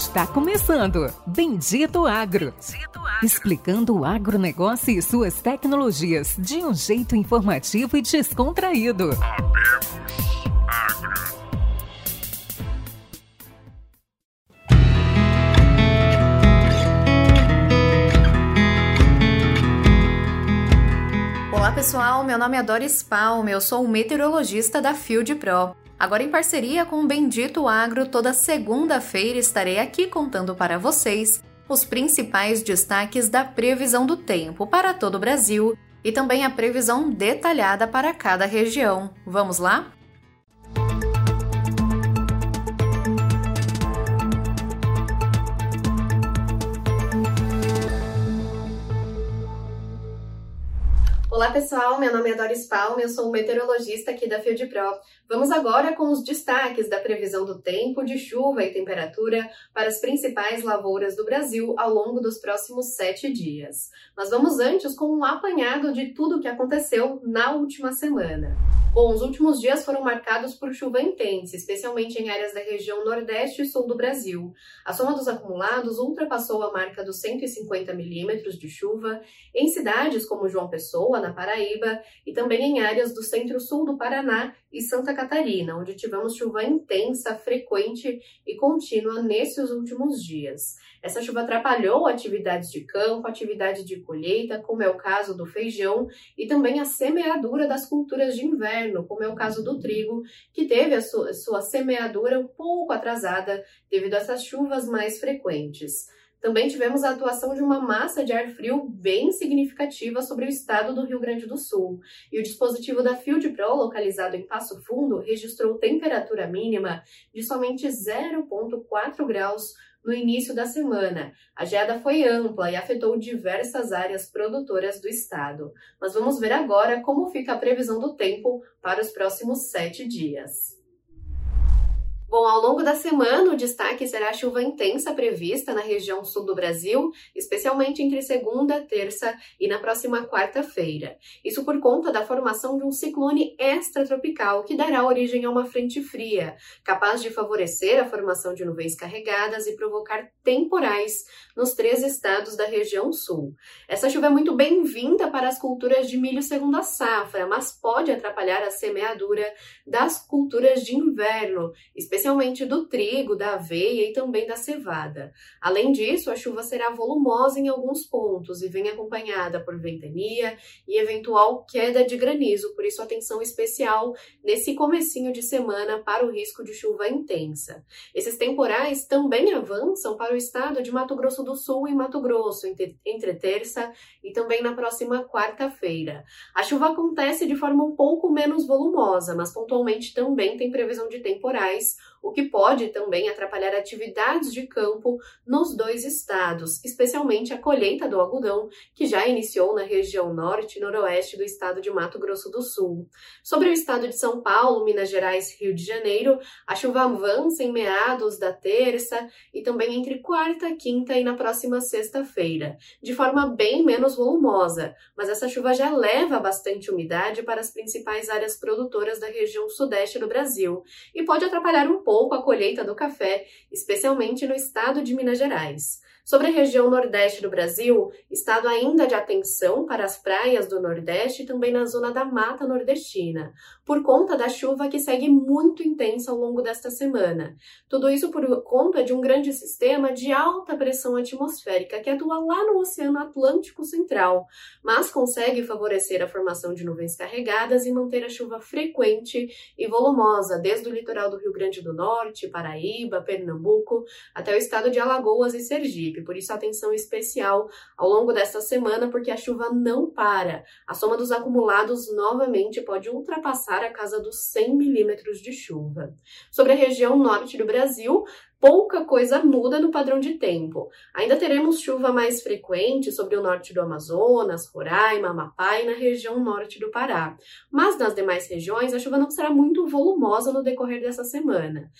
Está começando Bendito Agro. Bendito Agro. Explicando o agronegócio e suas tecnologias de um jeito informativo e descontraído. Olá pessoal, meu nome é Doris Palme, eu sou um meteorologista da Field Pro. Agora, em parceria com o Bendito Agro, toda segunda-feira estarei aqui contando para vocês os principais destaques da previsão do tempo para todo o Brasil e também a previsão detalhada para cada região. Vamos lá? Olá pessoal, meu nome é Doris Palme, eu sou meteorologista aqui da Field Pro. Vamos agora com os destaques da previsão do tempo, de chuva e temperatura para as principais lavouras do Brasil ao longo dos próximos sete dias. Mas vamos antes com um apanhado de tudo o que aconteceu na última semana. Bom, os últimos dias foram marcados por chuva intensa, especialmente em áreas da região nordeste e sul do Brasil. A soma dos acumulados ultrapassou a marca dos 150 milímetros de chuva em cidades como João Pessoa, na Paraíba, e também em áreas do centro-sul do Paraná e Santa Catarina, onde tivemos chuva intensa, frequente e contínua nesses últimos dias. Essa chuva atrapalhou atividades de campo, atividade de colheita, como é o caso do feijão, e também a semeadura das culturas de inverno, como é o caso do trigo, que teve a sua, semeadura um pouco atrasada devido a essas chuvas mais frequentes. Também tivemos a atuação de uma massa de ar frio bem significativa sobre o estado do Rio Grande do Sul. E o dispositivo da Field Pro, localizado em Passo Fundo, registrou temperatura mínima de somente 0,4 graus no início da semana. A geada foi ampla e afetou diversas áreas produtoras do estado. Mas vamos ver agora como fica a previsão do tempo para os próximos sete dias. Bom, ao longo da semana, o destaque será a chuva intensa prevista na região sul do Brasil, especialmente entre segunda, terça e na próxima quarta-feira. Isso por conta da formação de um ciclone extratropical que dará origem a uma frente fria, capaz de favorecer a formação de nuvens carregadas e provocar temporais nos três estados da região sul. Essa chuva é muito bem-vinda para as culturas de milho segunda safra, mas pode atrapalhar a semeadura das culturas de inverno, especialmente especialmente do trigo, da aveia e também da cevada. Além disso, a chuva será volumosa em alguns pontos e vem acompanhada por ventania e eventual queda de granizo, por isso atenção especial nesse comecinho de semana para o risco de chuva intensa. Esses temporais também avançam para o estado de Mato Grosso do Sul e Mato Grosso entre, terça e também na próxima quarta-feira. A chuva acontece de forma um pouco menos volumosa, mas pontualmente também tem previsão de temporais o que pode também atrapalhar atividades de campo nos dois estados, especialmente a colheita do algodão, que já iniciou na região norte e noroeste do estado de Mato Grosso do Sul. Sobre o estado de São Paulo, Minas Gerais Rio de Janeiro, a chuva avança em meados da terça e também entre quarta, quinta e na próxima sexta-feira, de forma bem menos volumosa, mas essa chuva já leva bastante umidade para as principais áreas produtoras da região sudeste do Brasil e pode atrapalhar um pouco a colheita do café, especialmente no estado de Minas Gerais. Sobre a região nordeste do Brasil, estado ainda de atenção para as praias do Nordeste e também na zona da Mata Nordestina, por conta da chuva que segue muito intensa ao longo desta semana. Tudo isso por conta de um grande sistema de alta pressão atmosférica que atua lá no Oceano Atlântico Central, mas consegue favorecer a formação de nuvens carregadas e manter a chuva frequente e volumosa, desde o litoral do Rio Grande do Norte, Paraíba, Pernambuco, até o estado de Alagoas e Sergipe por isso atenção especial ao longo desta semana, porque a chuva não para. A soma dos acumulados novamente pode ultrapassar a casa dos 100 milímetros de chuva. Sobre a região norte do Brasil, pouca coisa muda no padrão de tempo. Ainda teremos chuva mais frequente sobre o norte do Amazonas, Roraima, Amapá e na região norte do Pará. Mas nas demais regiões, a chuva não será muito volumosa no decorrer dessa semana.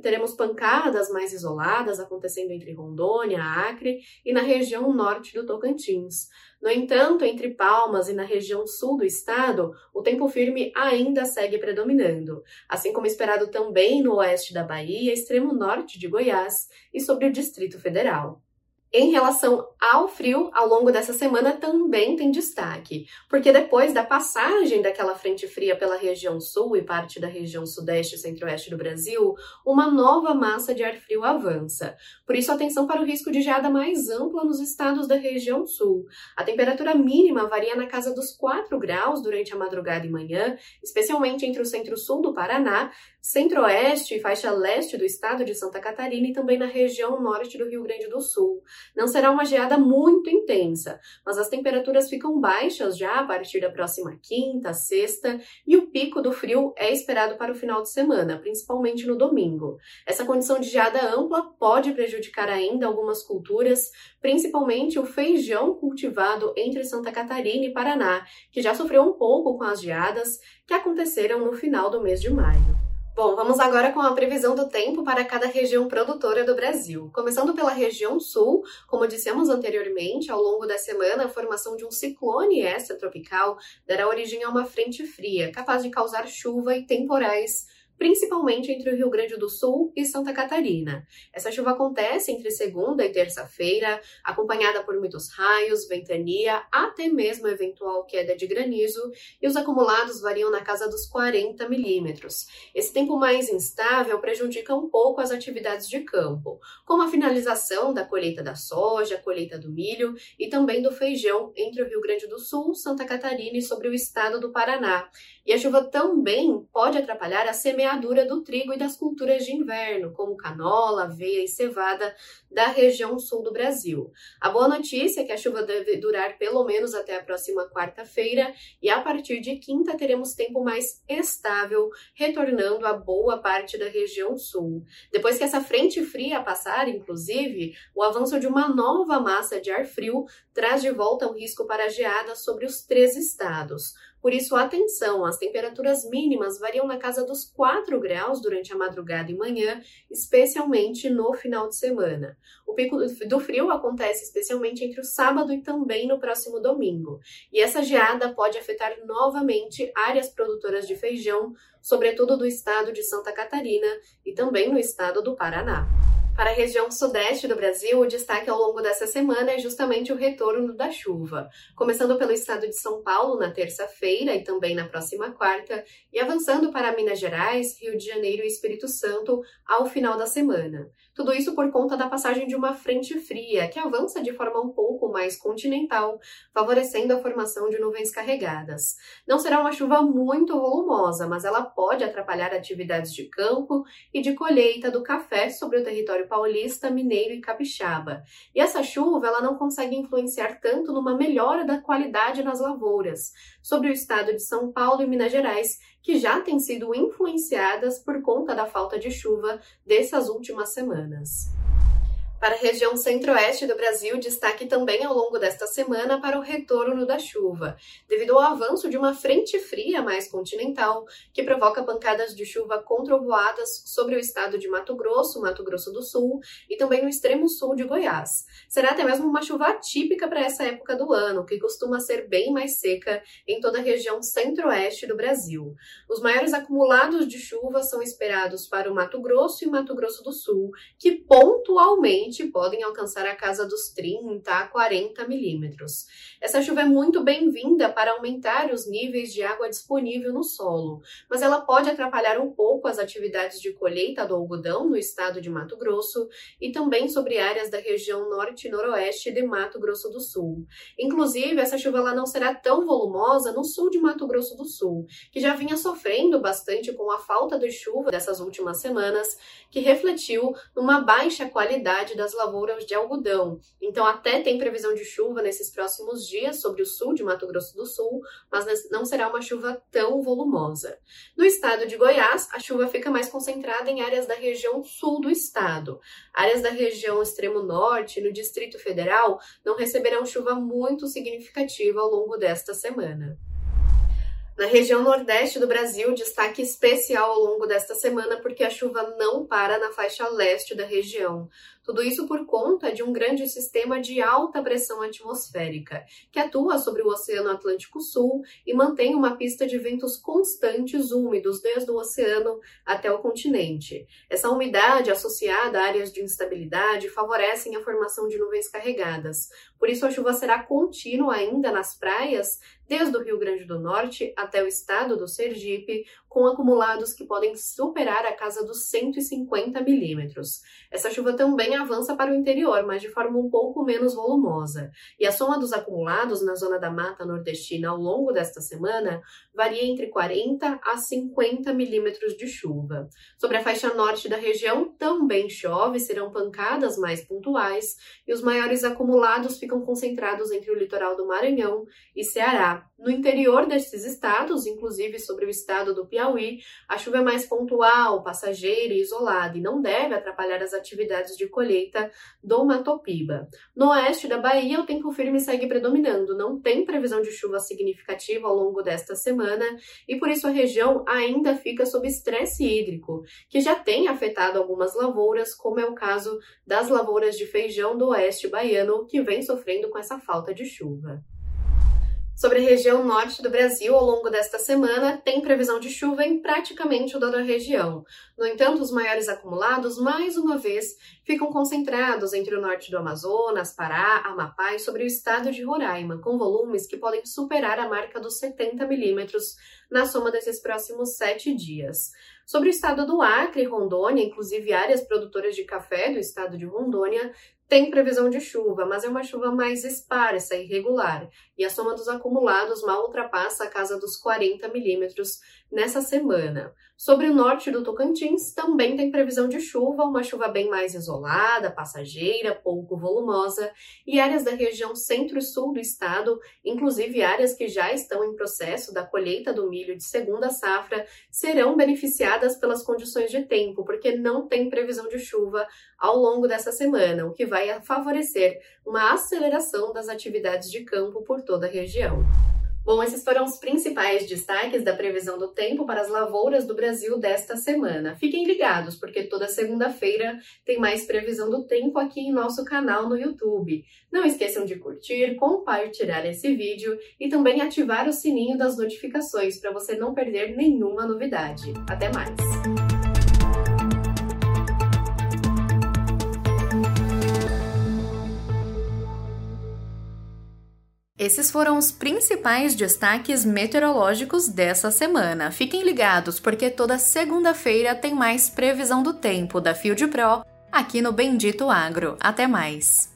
Teremos pancadas mais isoladas acontecendo entre Rondônia, Acre e na região norte do Tocantins. No entanto, entre Palmas e na região sul do estado, o tempo firme ainda segue predominando, assim como esperado também no oeste da Bahia, extremo norte de Goiás e sobre o Distrito Federal. Em relação ao frio, ao longo dessa semana também tem destaque, porque depois da passagem daquela frente fria pela região sul e parte da região sudeste e centro-oeste do Brasil, uma nova massa de ar frio avança. Por isso, atenção para o risco de geada mais ampla nos estados da região sul. A temperatura mínima varia na casa dos 4 graus durante a madrugada e manhã, especialmente entre o centro-sul do Paraná, centro-oeste e faixa leste do estado de Santa Catarina e também na região norte do Rio Grande do Sul. Não será uma geada muito intensa, mas as temperaturas ficam baixas já a partir da próxima quinta, sexta, e o pico do frio é esperado para o final de semana, principalmente no domingo. Essa condição de geada ampla pode prejudicar ainda algumas culturas, principalmente o feijão cultivado entre Santa Catarina e Paraná, que já sofreu um pouco com as geadas que aconteceram no final do mês de maio. Bom, vamos agora com a previsão do tempo para cada região produtora do Brasil. Começando pela região sul, como dissemos anteriormente, ao longo da semana, a formação de um ciclone extratropical dará origem a uma frente fria, capaz de causar chuva e temporais principalmente entre o Rio Grande do Sul e Santa Catarina. Essa chuva acontece entre segunda e terça-feira, acompanhada por muitos raios, ventania, até mesmo eventual queda de granizo, e os acumulados variam na casa dos 40 milímetros. Esse tempo mais instável prejudica um pouco as atividades de campo, como a finalização da colheita da soja, colheita do milho e também do feijão entre o Rio Grande do Sul, Santa Catarina e sobre o estado do Paraná. E a chuva também pode atrapalhar a semeadura do trigo e das culturas de inverno, como canola, aveia e cevada da região sul do Brasil. A boa notícia é que a chuva deve durar pelo menos até a próxima quarta-feira e a partir de quinta teremos tempo mais estável, retornando a boa parte da região sul. Depois que essa frente fria passar, inclusive, o avanço de uma nova massa de ar frio traz de volta um risco para geada sobre os três estados. Por isso, atenção, as temperaturas mínimas variam na casa dos 4 graus durante a madrugada e manhã, especialmente no final de semana. O pico do frio acontece especialmente entre o sábado e também no próximo domingo. E essa geada pode afetar novamente áreas produtoras de feijão, sobretudo do estado de Santa Catarina e também no estado do Paraná. Para a região sudeste do Brasil, o destaque ao longo dessa semana é justamente o retorno da chuva, começando pelo estado de São Paulo na terça-feira e também na próxima quarta, e avançando para Minas Gerais, Rio de Janeiro e Espírito Santo ao final da semana. Tudo isso por conta da passagem de uma frente fria, que avança de forma um pouco mais continental, favorecendo a formação de nuvens carregadas. Não será uma chuva muito volumosa, mas ela pode atrapalhar atividades de campo e de colheita do café sobre o território paulista, mineiro e capixaba. E essa chuva ela não consegue influenciar tanto numa melhora da qualidade nas lavouras, sobre o estado de São Paulo e Minas Gerais, que já têm sido influenciadas por conta da falta de chuva dessas últimas semanas. Para a região centro-oeste do Brasil, destaque também ao longo desta semana para o retorno da chuva, devido ao avanço de uma frente fria mais continental, que provoca pancadas de chuva controvoadas sobre o estado de Mato Grosso, Mato Grosso do Sul e também no extremo sul de Goiás. Será até mesmo uma chuva atípica para essa época do ano, que costuma ser bem mais seca em toda a região centro-oeste do Brasil. Os maiores acumulados de chuva são esperados para o Mato Grosso e Mato Grosso do Sul, que pontualmente podem alcançar a casa dos 30 a 40 milímetros. Essa chuva é muito bem-vinda para aumentar os níveis de água disponível no solo, mas ela pode atrapalhar um pouco as atividades de colheita do algodão no estado de Mato Grosso e também sobre áreas da região norte e noroeste de Mato Grosso do Sul. Inclusive, essa chuva ela não será tão volumosa no sul de Mato Grosso do Sul, que já vinha sofrendo bastante com a falta de chuva dessas últimas semanas, que refletiu numa baixa qualidade das lavouras de algodão. Então, até tem previsão de chuva nesses próximos dias sobre o sul de Mato Grosso do Sul, mas não será uma chuva tão volumosa. No estado de Goiás, a chuva fica mais concentrada em áreas da região sul do estado. Áreas da região extremo norte, no Distrito Federal, não receberão chuva muito significativa ao longo desta semana. Na região nordeste do Brasil, destaque especial ao longo desta semana porque a chuva não para na faixa leste da região. Tudo isso por conta de um grande sistema de alta pressão atmosférica, que atua sobre o Oceano Atlântico Sul e mantém uma pista de ventos constantes úmidos desde o oceano até o continente. Essa umidade associada a áreas de instabilidade favorecem a formação de nuvens carregadas. Por isso, a chuva será contínua ainda nas praias desde o Rio Grande do Norte até o estado do Sergipe, com acumulados que podem superar a casa dos 150 milímetros. Essa chuva também avança para o interior, mas de forma um pouco menos volumosa. E a soma dos acumulados na zona da Mata Nordestina ao longo desta semana varia entre 40 a 50 milímetros de chuva. Sobre a faixa norte da região também chove, serão pancadas mais pontuais, e os maiores acumulados ficam concentrados entre o litoral do Maranhão e Ceará. No interior desses estados, inclusive sobre o estado do Piauí, a chuva é mais pontual, passageira e isolada e não deve atrapalhar as atividades de colheita do Matopiba. No oeste da Bahia, o tempo firme segue predominando, não tem previsão de chuva significativa ao longo desta semana e por isso a região ainda fica sob estresse hídrico, que já tem afetado algumas lavouras, como é o caso das lavouras de feijão do oeste baiano, que vem sofrendo com essa falta de chuva. Sobre a região norte do Brasil, ao longo desta semana, tem previsão de chuva em praticamente toda a região. No entanto, os maiores acumulados, mais uma vez, ficam concentrados entre o norte do Amazonas, Pará, Amapá e sobre o estado de Roraima, com volumes que podem superar a marca dos 70 milímetros na soma desses próximos sete dias. Sobre o estado do Acre e Rondônia, inclusive áreas produtoras de café do estado de Rondônia, tem previsão de chuva, mas é uma chuva mais esparsa e irregular, e a soma dos acumulados mal ultrapassa a casa dos 40 milímetros nessa semana. Sobre o norte do Tocantins, também tem previsão de chuva, uma chuva bem mais isolada, passageira, pouco volumosa, e áreas da região centro e sul do estado, inclusive áreas que já estão em processo da colheita do milho de segunda safra, serão beneficiadas pelas condições de tempo, porque não tem previsão de chuva ao longo dessa semana, o que vai favorecer uma aceleração das atividades de campo por toda a região. Bom, esses foram os principais destaques da previsão do tempo para as lavouras do Brasil desta semana. Fiquem ligados, porque toda segunda-feira tem mais previsão do tempo aqui em nosso canal no YouTube. Não esqueçam de curtir, compartilhar esse vídeo e também ativar o sininho das notificações para você não perder nenhuma novidade. Até mais! Esses foram os principais destaques meteorológicos dessa semana. Fiquem ligados, porque toda segunda-feira tem mais previsão do tempo da Field Pro aqui no Bendito Agro. Até mais!